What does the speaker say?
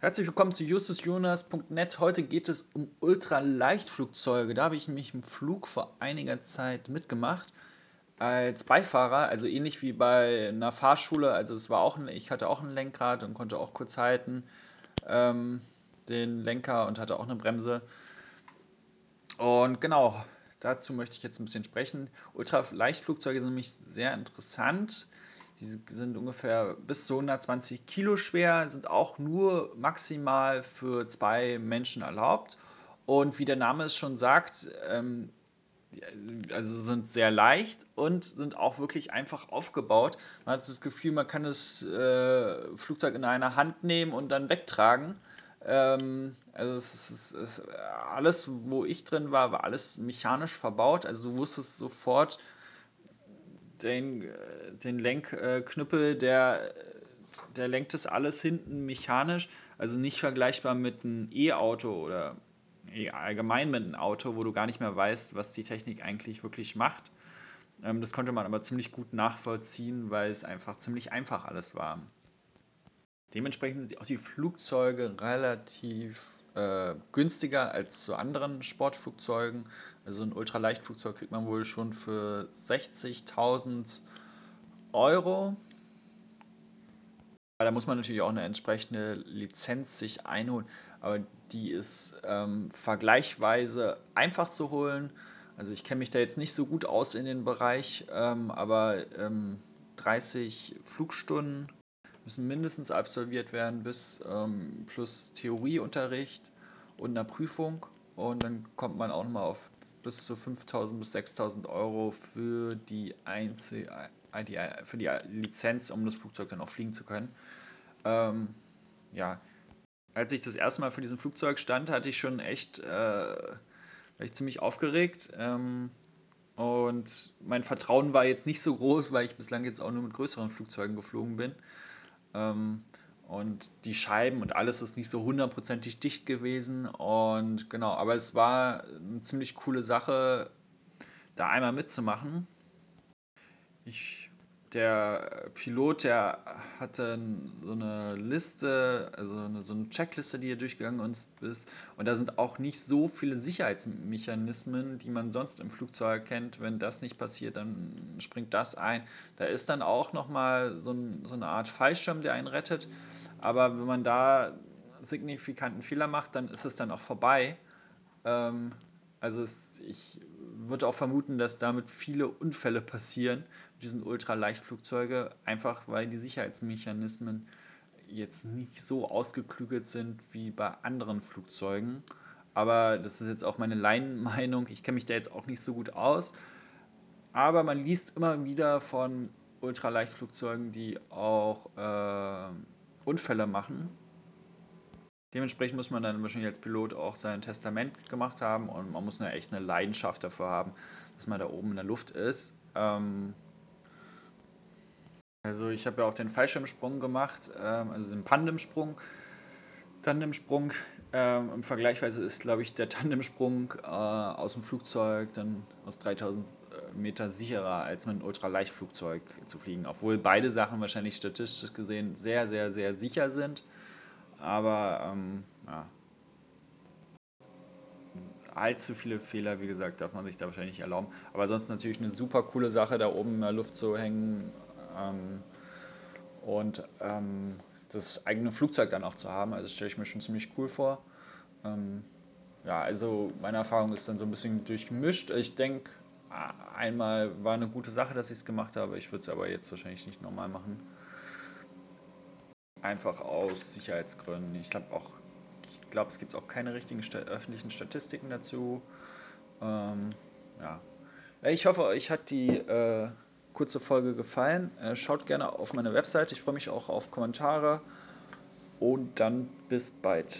Herzlich willkommen zu justusjonas.net. Heute geht es um Ultraleichtflugzeuge. Da habe ich nämlich einen Flug vor einiger Zeit mitgemacht als Beifahrer, also ähnlich wie bei einer Fahrschule. Also es war auch ein, ich hatte auch ein Lenkrad und konnte auch kurz halten ähm, den Lenker und hatte auch eine Bremse. Und genau, dazu möchte ich jetzt ein bisschen sprechen. Ultraleichtflugzeuge sind nämlich sehr interessant. Die sind ungefähr bis zu 120 Kilo schwer, sind auch nur maximal für zwei Menschen erlaubt. Und wie der Name es schon sagt, ähm, also sind sehr leicht und sind auch wirklich einfach aufgebaut. Man hat das Gefühl, man kann das äh, Flugzeug in einer Hand nehmen und dann wegtragen. Ähm, also es ist, es ist, alles, wo ich drin war, war alles mechanisch verbaut. Also du wusstest sofort, den, äh, den Lenkknüppel, der, der lenkt das alles hinten mechanisch. Also nicht vergleichbar mit einem E-Auto oder allgemein mit einem Auto, wo du gar nicht mehr weißt, was die Technik eigentlich wirklich macht. Ähm, das konnte man aber ziemlich gut nachvollziehen, weil es einfach ziemlich einfach alles war. Dementsprechend sind auch die Flugzeuge relativ äh, günstiger als zu anderen Sportflugzeugen. Also ein Ultraleichtflugzeug kriegt man wohl schon für 60.000 Euro. Da muss man natürlich auch eine entsprechende Lizenz sich einholen, aber die ist ähm, vergleichsweise einfach zu holen. Also ich kenne mich da jetzt nicht so gut aus in den Bereich, ähm, aber ähm, 30 Flugstunden müssen mindestens absolviert werden, bis ähm, plus Theorieunterricht und einer Prüfung. Und dann kommt man auch nochmal auf bis zu 5.000 bis 6.000 Euro für die, Einzel für die Lizenz, um das Flugzeug dann auch fliegen zu können. Ähm, ja, als ich das erste Mal vor diesem Flugzeug stand, hatte ich schon echt, äh, war ich ziemlich aufgeregt. Ähm, und mein Vertrauen war jetzt nicht so groß, weil ich bislang jetzt auch nur mit größeren Flugzeugen geflogen bin. Ähm, und die Scheiben und alles ist nicht so hundertprozentig dicht gewesen. Und genau, aber es war eine ziemlich coole Sache, da einmal mitzumachen. Ich, der Pilot, der hatte so eine Liste, also eine, so eine Checkliste, die er durchgegangen ist. Und da sind auch nicht so viele Sicherheitsmechanismen, die man sonst im Flugzeug kennt. Wenn das nicht passiert, dann springt das ein. Da ist dann auch nochmal so, ein, so eine Art Fallschirm, der einen rettet. Aber wenn man da signifikanten Fehler macht, dann ist es dann auch vorbei. Ähm, also es, ich würde auch vermuten, dass damit viele Unfälle passieren, mit diesen Ultraleichtflugzeuge, einfach weil die Sicherheitsmechanismen jetzt nicht so ausgeklügelt sind wie bei anderen Flugzeugen. Aber das ist jetzt auch meine Laienmeinung. Ich kenne mich da jetzt auch nicht so gut aus. Aber man liest immer wieder von Ultraleichtflugzeugen, die auch äh, Unfälle machen. Dementsprechend muss man dann wahrscheinlich als Pilot auch sein Testament gemacht haben und man muss eine echt eine Leidenschaft dafür haben, dass man da oben in der Luft ist. Ähm also ich habe ja auch den Fallschirmsprung gemacht, ähm, also den Pandemsprung. Tandemsprung. Ähm, Im Vergleichweise ist, glaube ich, der Tandemsprung äh, aus dem Flugzeug dann aus 3000 äh, Meter sicherer, als mit einem Ultraleichtflugzeug zu fliegen. Obwohl beide Sachen wahrscheinlich statistisch gesehen sehr, sehr, sehr sicher sind. Aber ähm, ja. allzu viele Fehler, wie gesagt, darf man sich da wahrscheinlich nicht erlauben. Aber sonst natürlich eine super coole Sache, da oben in der Luft zu hängen ähm, und ähm, das eigene Flugzeug dann auch zu haben. Also stelle ich mir schon ziemlich cool vor. Ähm, ja, also meine Erfahrung ist dann so ein bisschen durchgemischt. Ich denke, einmal war eine gute Sache, dass ich es gemacht habe. Ich würde es aber jetzt wahrscheinlich nicht normal machen. Einfach aus Sicherheitsgründen. Ich glaube auch, ich glaube, es gibt auch keine richtigen öffentlichen Statistiken dazu. Ähm, ja. Ich hoffe, euch hat die äh, kurze Folge gefallen. Äh, schaut gerne auf meine Website. Ich freue mich auch auf Kommentare. Und dann bis bald.